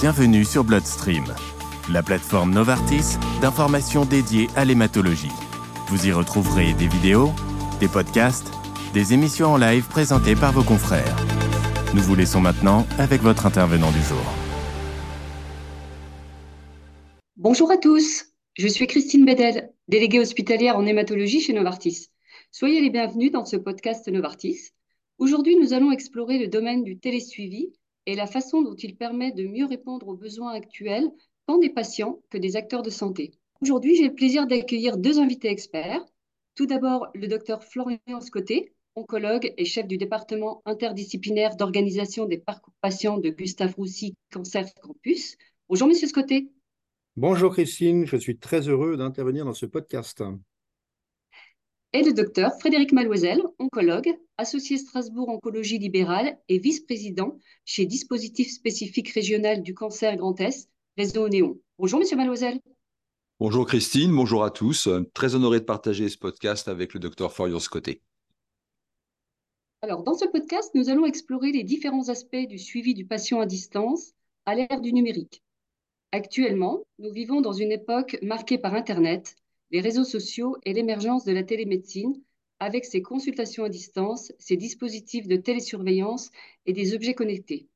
Bienvenue sur Bloodstream, la plateforme Novartis d'information dédiée à l'hématologie. Vous y retrouverez des vidéos, des podcasts, des émissions en live présentées par vos confrères. Nous vous laissons maintenant avec votre intervenant du jour. Bonjour à tous, je suis Christine Bedel, déléguée hospitalière en hématologie chez Novartis. Soyez les bienvenus dans ce podcast Novartis. Aujourd'hui, nous allons explorer le domaine du télésuivi et la façon dont il permet de mieux répondre aux besoins actuels tant des patients que des acteurs de santé. Aujourd'hui, j'ai le plaisir d'accueillir deux invités experts. Tout d'abord, le docteur Florian Scotté, oncologue et chef du département interdisciplinaire d'organisation des parcours patients de Gustave Roussy Cancer Campus. Bonjour, monsieur Scotté. Bonjour Christine, je suis très heureux d'intervenir dans ce podcast. Et le docteur Frédéric Maloisel, oncologue, associé Strasbourg Oncologie Libérale et vice-président chez Dispositif spécifique régional du cancer Grand Est, Réseau Néon. Bonjour monsieur Maloisel. Bonjour Christine, bonjour à tous. Très honoré de partager ce podcast avec le docteur Florian Scotté. Alors, dans ce podcast, nous allons explorer les différents aspects du suivi du patient à distance à l'ère du numérique. Actuellement, nous vivons dans une époque marquée par Internet, les réseaux sociaux et l'émergence de la télémédecine, avec ses consultations à distance, ses dispositifs de télésurveillance et des objets connectés.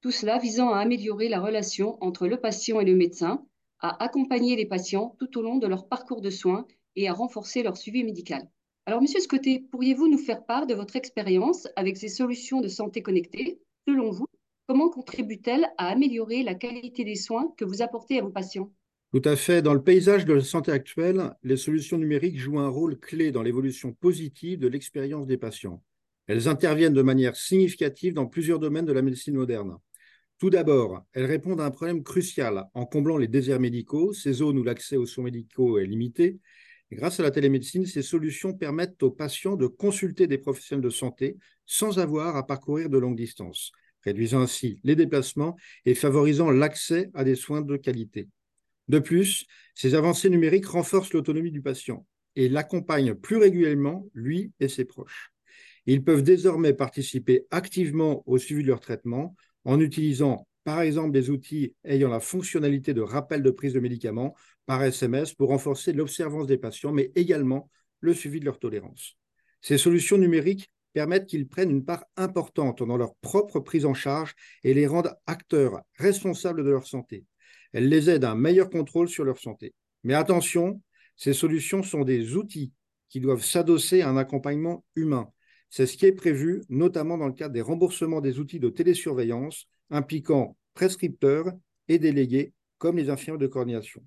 Tout cela visant à améliorer la relation entre le patient et le médecin, à accompagner les patients tout au long de leur parcours de soins et à renforcer leur suivi médical. Alors, Monsieur Scotté, pourriez-vous nous faire part de votre expérience avec ces solutions de santé connectées? Selon vous, Comment contribue-t-elle à améliorer la qualité des soins que vous apportez à vos patients? Tout à fait. Dans le paysage de la santé actuelle, les solutions numériques jouent un rôle clé dans l'évolution positive de l'expérience des patients. Elles interviennent de manière significative dans plusieurs domaines de la médecine moderne. Tout d'abord, elles répondent à un problème crucial en comblant les déserts médicaux, ces zones où l'accès aux soins médicaux est limité. grâce à la télémédecine, ces solutions permettent aux patients de consulter des professionnels de santé sans avoir à parcourir de longues distances réduisant ainsi les déplacements et favorisant l'accès à des soins de qualité. De plus, ces avancées numériques renforcent l'autonomie du patient et l'accompagnent plus régulièrement, lui et ses proches. Ils peuvent désormais participer activement au suivi de leur traitement en utilisant par exemple des outils ayant la fonctionnalité de rappel de prise de médicaments par SMS pour renforcer l'observance des patients, mais également le suivi de leur tolérance. Ces solutions numériques permettent qu'ils prennent une part importante dans leur propre prise en charge et les rendent acteurs responsables de leur santé. Elles les aident à un meilleur contrôle sur leur santé. Mais attention, ces solutions sont des outils qui doivent s'adosser à un accompagnement humain. C'est ce qui est prévu, notamment dans le cadre des remboursements des outils de télésurveillance impliquant prescripteurs et délégués comme les infirmiers de coordination.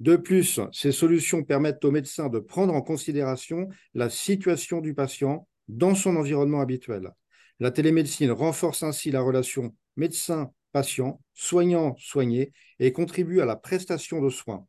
De plus, ces solutions permettent aux médecins de prendre en considération la situation du patient dans son environnement habituel. La télémédecine renforce ainsi la relation médecin-patient, soignant-soigné et contribue à la prestation de soins.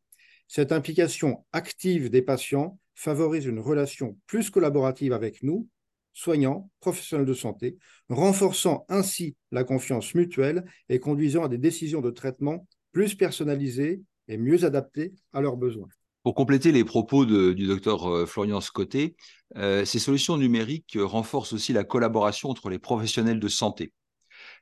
Cette implication active des patients favorise une relation plus collaborative avec nous, soignants, professionnels de santé, renforçant ainsi la confiance mutuelle et conduisant à des décisions de traitement plus personnalisées et mieux adaptées à leurs besoins. Pour compléter les propos du docteur euh, Florian Scotté, euh, ces solutions numériques renforcent aussi la collaboration entre les professionnels de santé.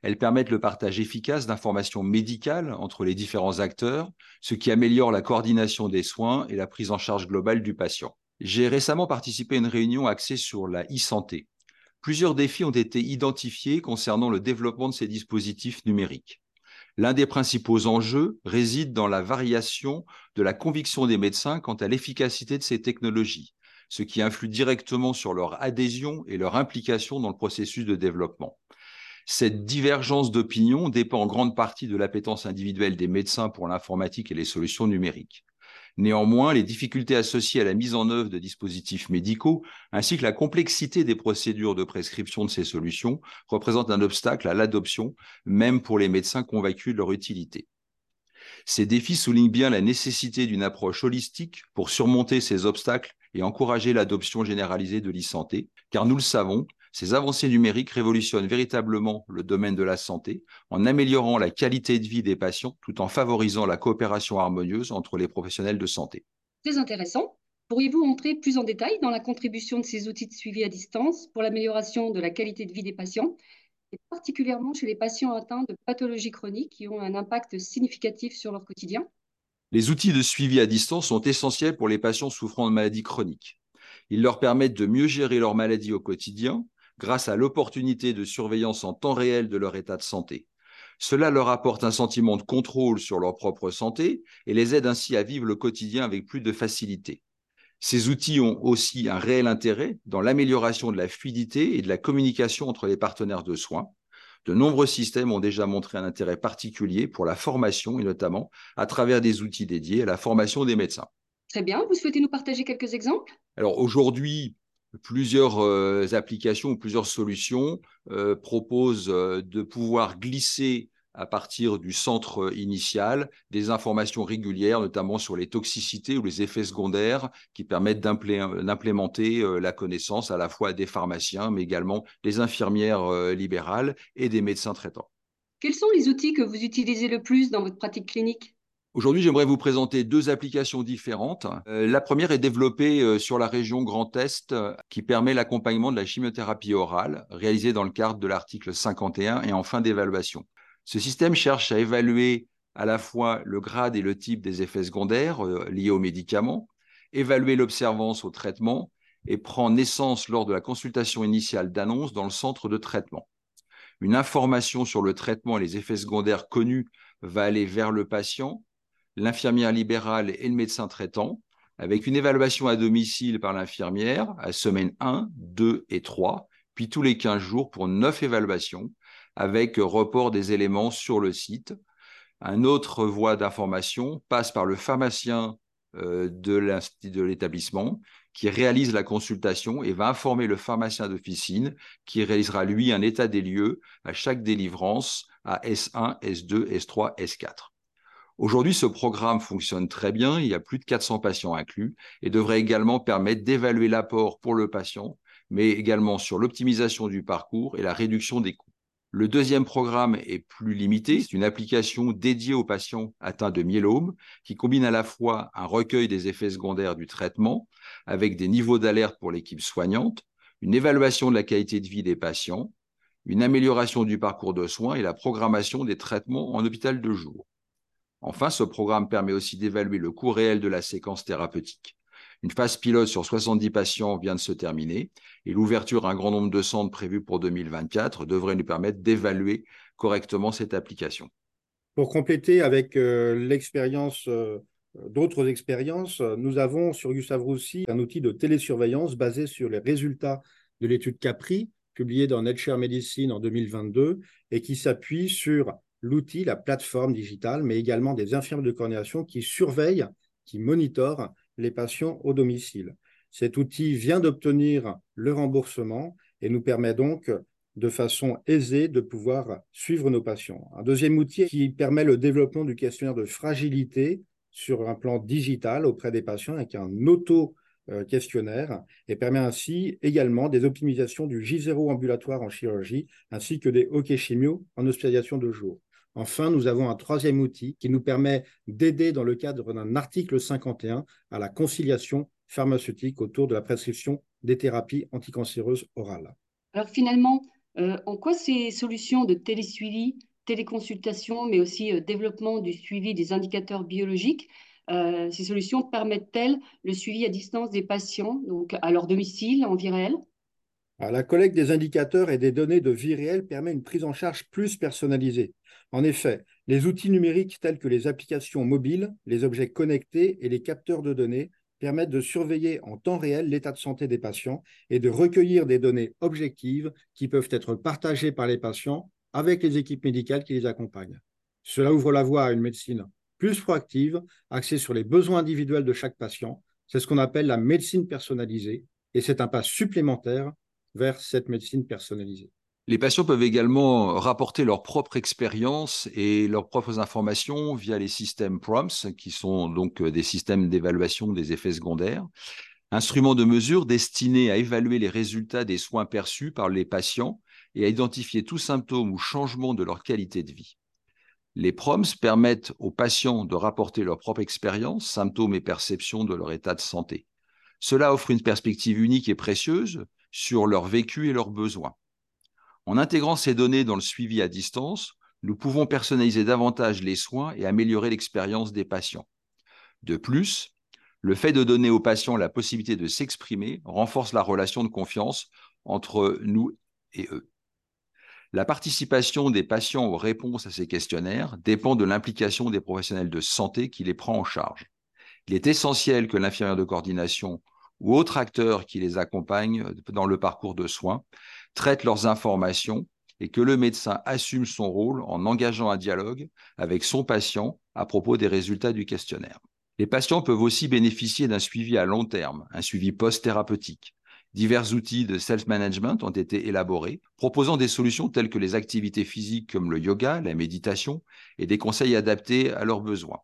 Elles permettent le partage efficace d'informations médicales entre les différents acteurs, ce qui améliore la coordination des soins et la prise en charge globale du patient. J'ai récemment participé à une réunion axée sur la e-santé. Plusieurs défis ont été identifiés concernant le développement de ces dispositifs numériques. L'un des principaux enjeux réside dans la variation de la conviction des médecins quant à l'efficacité de ces technologies, ce qui influe directement sur leur adhésion et leur implication dans le processus de développement. Cette divergence d'opinion dépend en grande partie de l'appétence individuelle des médecins pour l'informatique et les solutions numériques. Néanmoins, les difficultés associées à la mise en œuvre de dispositifs médicaux, ainsi que la complexité des procédures de prescription de ces solutions, représentent un obstacle à l'adoption, même pour les médecins convaincus de leur utilité. Ces défis soulignent bien la nécessité d'une approche holistique pour surmonter ces obstacles et encourager l'adoption généralisée de l'e-santé, car nous le savons, ces avancées numériques révolutionnent véritablement le domaine de la santé en améliorant la qualité de vie des patients tout en favorisant la coopération harmonieuse entre les professionnels de santé. Très intéressant. Pourriez-vous entrer plus en détail dans la contribution de ces outils de suivi à distance pour l'amélioration de la qualité de vie des patients et particulièrement chez les patients atteints de pathologies chroniques qui ont un impact significatif sur leur quotidien? Les outils de suivi à distance sont essentiels pour les patients souffrant de maladies chroniques. Ils leur permettent de mieux gérer leur maladie au quotidien grâce à l'opportunité de surveillance en temps réel de leur état de santé. Cela leur apporte un sentiment de contrôle sur leur propre santé et les aide ainsi à vivre le quotidien avec plus de facilité. Ces outils ont aussi un réel intérêt dans l'amélioration de la fluidité et de la communication entre les partenaires de soins. De nombreux systèmes ont déjà montré un intérêt particulier pour la formation et notamment à travers des outils dédiés à la formation des médecins. Très bien, vous souhaitez nous partager quelques exemples? Alors aujourd'hui, plusieurs euh, applications ou plusieurs solutions euh, proposent euh, de pouvoir glisser à partir du centre initial des informations régulières, notamment sur les toxicités ou les effets secondaires qui permettent d'implémenter la connaissance à la fois des pharmaciens, mais également des infirmières libérales et des médecins traitants. Quels sont les outils que vous utilisez le plus dans votre pratique clinique? Aujourd'hui, j'aimerais vous présenter deux applications différentes. Euh, la première est développée euh, sur la région Grand Est, euh, qui permet l'accompagnement de la chimiothérapie orale, réalisée dans le cadre de l'article 51 et en fin d'évaluation. Ce système cherche à évaluer à la fois le grade et le type des effets secondaires liés aux médicaments, évaluer l'observance au traitement et prend naissance lors de la consultation initiale d'annonce dans le centre de traitement. Une information sur le traitement et les effets secondaires connus va aller vers le patient l'infirmière libérale et le médecin traitant, avec une évaluation à domicile par l'infirmière à semaine 1, 2 et 3, puis tous les 15 jours pour 9 évaluations, avec report des éléments sur le site. Un autre voie d'information passe par le pharmacien euh, de l'établissement qui réalise la consultation et va informer le pharmacien d'officine qui réalisera lui un état des lieux à chaque délivrance à S1, S2, S3, S4. Aujourd'hui, ce programme fonctionne très bien, il y a plus de 400 patients inclus et devrait également permettre d'évaluer l'apport pour le patient, mais également sur l'optimisation du parcours et la réduction des coûts. Le deuxième programme est plus limité, c'est une application dédiée aux patients atteints de myélome qui combine à la fois un recueil des effets secondaires du traitement avec des niveaux d'alerte pour l'équipe soignante, une évaluation de la qualité de vie des patients, une amélioration du parcours de soins et la programmation des traitements en hôpital de jour. Enfin, ce programme permet aussi d'évaluer le coût réel de la séquence thérapeutique. Une phase pilote sur 70 patients vient de se terminer et l'ouverture à un grand nombre de centres prévus pour 2024 devrait nous permettre d'évaluer correctement cette application. Pour compléter avec euh, l'expérience, euh, d'autres expériences, nous avons sur Roussy un outil de télésurveillance basé sur les résultats de l'étude CAPRI, publiée dans Nature Medicine en 2022, et qui s'appuie sur l'outil, la plateforme digitale, mais également des infirmiers de coordination qui surveillent, qui monitorent les patients au domicile. Cet outil vient d'obtenir le remboursement et nous permet donc de façon aisée de pouvoir suivre nos patients. Un deuxième outil qui permet le développement du questionnaire de fragilité sur un plan digital auprès des patients avec un auto questionnaire et permet ainsi également des optimisations du J0 ambulatoire en chirurgie ainsi que des hockey chimio en hospitalisation de jour. Enfin, nous avons un troisième outil qui nous permet d'aider dans le cadre d'un article 51 à la conciliation pharmaceutique autour de la prescription des thérapies anticancéreuses orales. Alors finalement, euh, en quoi ces solutions de télésuivi, téléconsultation, mais aussi euh, développement du suivi des indicateurs biologiques, euh, ces solutions permettent-elles le suivi à distance des patients, donc à leur domicile, en vie réelle? La collecte des indicateurs et des données de vie réelle permet une prise en charge plus personnalisée. En effet, les outils numériques tels que les applications mobiles, les objets connectés et les capteurs de données permettent de surveiller en temps réel l'état de santé des patients et de recueillir des données objectives qui peuvent être partagées par les patients avec les équipes médicales qui les accompagnent. Cela ouvre la voie à une médecine plus proactive, axée sur les besoins individuels de chaque patient. C'est ce qu'on appelle la médecine personnalisée et c'est un pas supplémentaire vers cette médecine personnalisée. Les patients peuvent également rapporter leur propre expérience et leurs propres informations via les systèmes PROMS, qui sont donc euh, des systèmes d'évaluation des effets secondaires, instruments de mesure destinés à évaluer les résultats des soins perçus par les patients et à identifier tout symptôme ou changement de leur qualité de vie. Les PROMS permettent aux patients de rapporter leur propre expérience, symptômes et perceptions de leur état de santé. Cela offre une perspective unique et précieuse sur leur vécu et leurs besoins. En intégrant ces données dans le suivi à distance, nous pouvons personnaliser davantage les soins et améliorer l'expérience des patients. De plus, le fait de donner aux patients la possibilité de s'exprimer renforce la relation de confiance entre nous et eux. La participation des patients aux réponses à ces questionnaires dépend de l'implication des professionnels de santé qui les prend en charge. Il est essentiel que l'infirmière de coordination ou autre acteur qui les accompagne dans le parcours de soins traite leurs informations et que le médecin assume son rôle en engageant un dialogue avec son patient à propos des résultats du questionnaire. Les patients peuvent aussi bénéficier d'un suivi à long terme, un suivi post-thérapeutique. Divers outils de self-management ont été élaborés, proposant des solutions telles que les activités physiques comme le yoga, la méditation et des conseils adaptés à leurs besoins.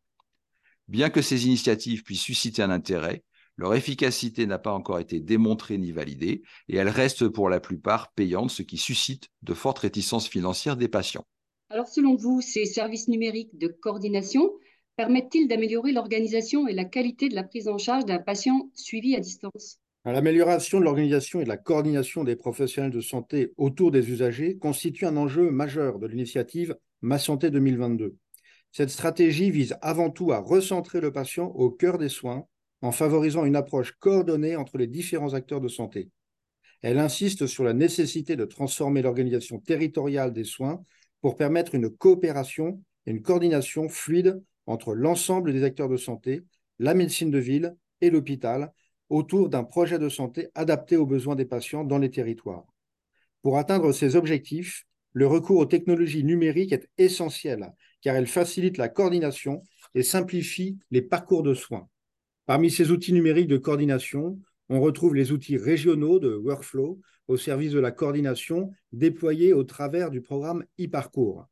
Bien que ces initiatives puissent susciter un intérêt, leur efficacité n'a pas encore été démontrée ni validée et elles restent pour la plupart payantes, ce qui suscite de fortes réticences financières des patients. Alors selon vous, ces services numériques de coordination permettent-ils d'améliorer l'organisation et la qualité de la prise en charge d'un patient suivi à distance? L'amélioration de l'organisation et de la coordination des professionnels de santé autour des usagers constitue un enjeu majeur de l'initiative Ma Santé 2022. Cette stratégie vise avant tout à recentrer le patient au cœur des soins en favorisant une approche coordonnée entre les différents acteurs de santé. Elle insiste sur la nécessité de transformer l'organisation territoriale des soins pour permettre une coopération et une coordination fluide entre l'ensemble des acteurs de santé, la médecine de ville et l'hôpital autour d'un projet de santé adapté aux besoins des patients dans les territoires. Pour atteindre ces objectifs, le recours aux technologies numériques est essentiel car elles facilitent la coordination et simplifient les parcours de soins. Parmi ces outils numériques de coordination, on retrouve les outils régionaux de workflow au service de la coordination déployés au travers du programme e-parcours.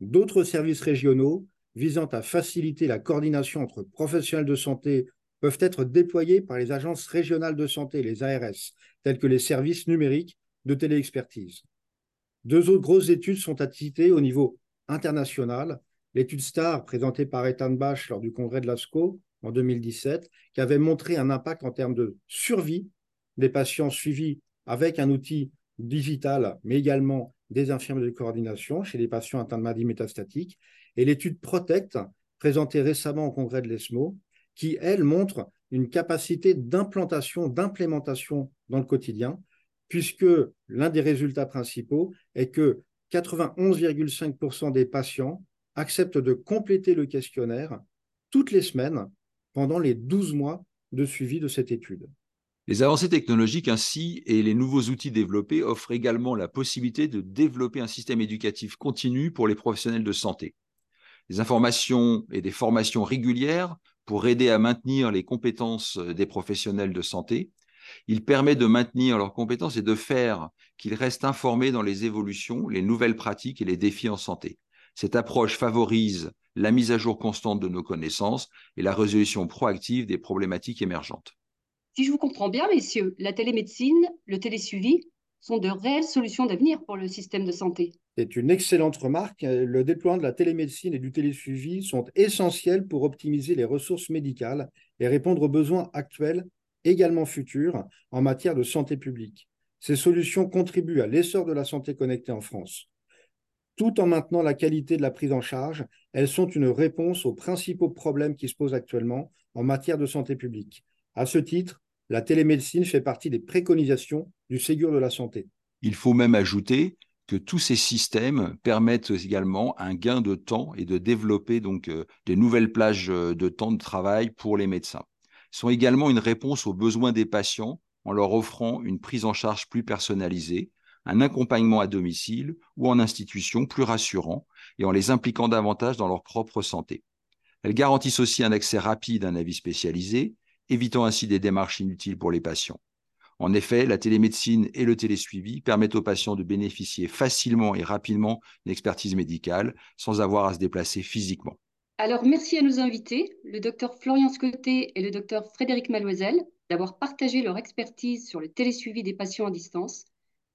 D'autres services régionaux visant à faciliter la coordination entre professionnels de santé peuvent être déployés par les agences régionales de santé, les ARS, tels que les services numériques de téléexpertise. Deux autres grosses études sont à citer au niveau international. L'étude STAR présentée par Ethan Bach lors du congrès de l'ASCO en 2017, qui avait montré un impact en termes de survie des patients suivis avec un outil digital, mais également des infirmiers de coordination chez les patients atteints de maladies métastatiques, et l'étude Protect, présentée récemment au congrès de l'ESMO, qui, elle, montre une capacité d'implantation, d'implémentation dans le quotidien, puisque l'un des résultats principaux est que 91,5% des patients acceptent de compléter le questionnaire toutes les semaines pendant les 12 mois de suivi de cette étude. Les avancées technologiques ainsi et les nouveaux outils développés offrent également la possibilité de développer un système éducatif continu pour les professionnels de santé des informations et des formations régulières pour aider à maintenir les compétences des professionnels de santé. Il permet de maintenir leurs compétences et de faire qu'ils restent informés dans les évolutions, les nouvelles pratiques et les défis en santé. Cette approche favorise la mise à jour constante de nos connaissances et la résolution proactive des problématiques émergentes. Si je vous comprends bien, messieurs, la télémédecine, le télésuivi sont de réelles solutions d'avenir pour le système de santé. C'est une excellente remarque. Le déploiement de la télémédecine et du télésuivi sont essentiels pour optimiser les ressources médicales et répondre aux besoins actuels, également futurs, en matière de santé publique. Ces solutions contribuent à l'essor de la santé connectée en France. Tout en maintenant la qualité de la prise en charge, elles sont une réponse aux principaux problèmes qui se posent actuellement en matière de santé publique. À ce titre, la télémédecine fait partie des préconisations du Ségur de la santé. Il faut même ajouter que tous ces systèmes permettent également un gain de temps et de développer donc euh, des nouvelles plages euh, de temps de travail pour les médecins. Ils sont également une réponse aux besoins des patients en leur offrant une prise en charge plus personnalisée, un accompagnement à domicile ou en institution plus rassurant et en les impliquant davantage dans leur propre santé. Elles garantissent aussi un accès rapide à un avis spécialisé, évitant ainsi des démarches inutiles pour les patients. En effet, la télémédecine et le télésuivi permettent aux patients de bénéficier facilement et rapidement d'une expertise médicale sans avoir à se déplacer physiquement. Alors, merci à nos invités, le docteur Florian Scotté et le docteur Frédéric Maloisel, d'avoir partagé leur expertise sur le télésuivi des patients à distance.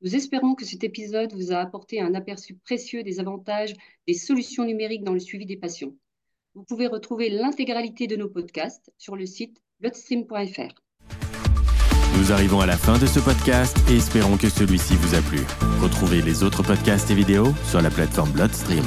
Nous espérons que cet épisode vous a apporté un aperçu précieux des avantages des solutions numériques dans le suivi des patients. Vous pouvez retrouver l'intégralité de nos podcasts sur le site bloodstream.fr. Nous arrivons à la fin de ce podcast et espérons que celui-ci vous a plu. Retrouvez les autres podcasts et vidéos sur la plateforme Bloodstream.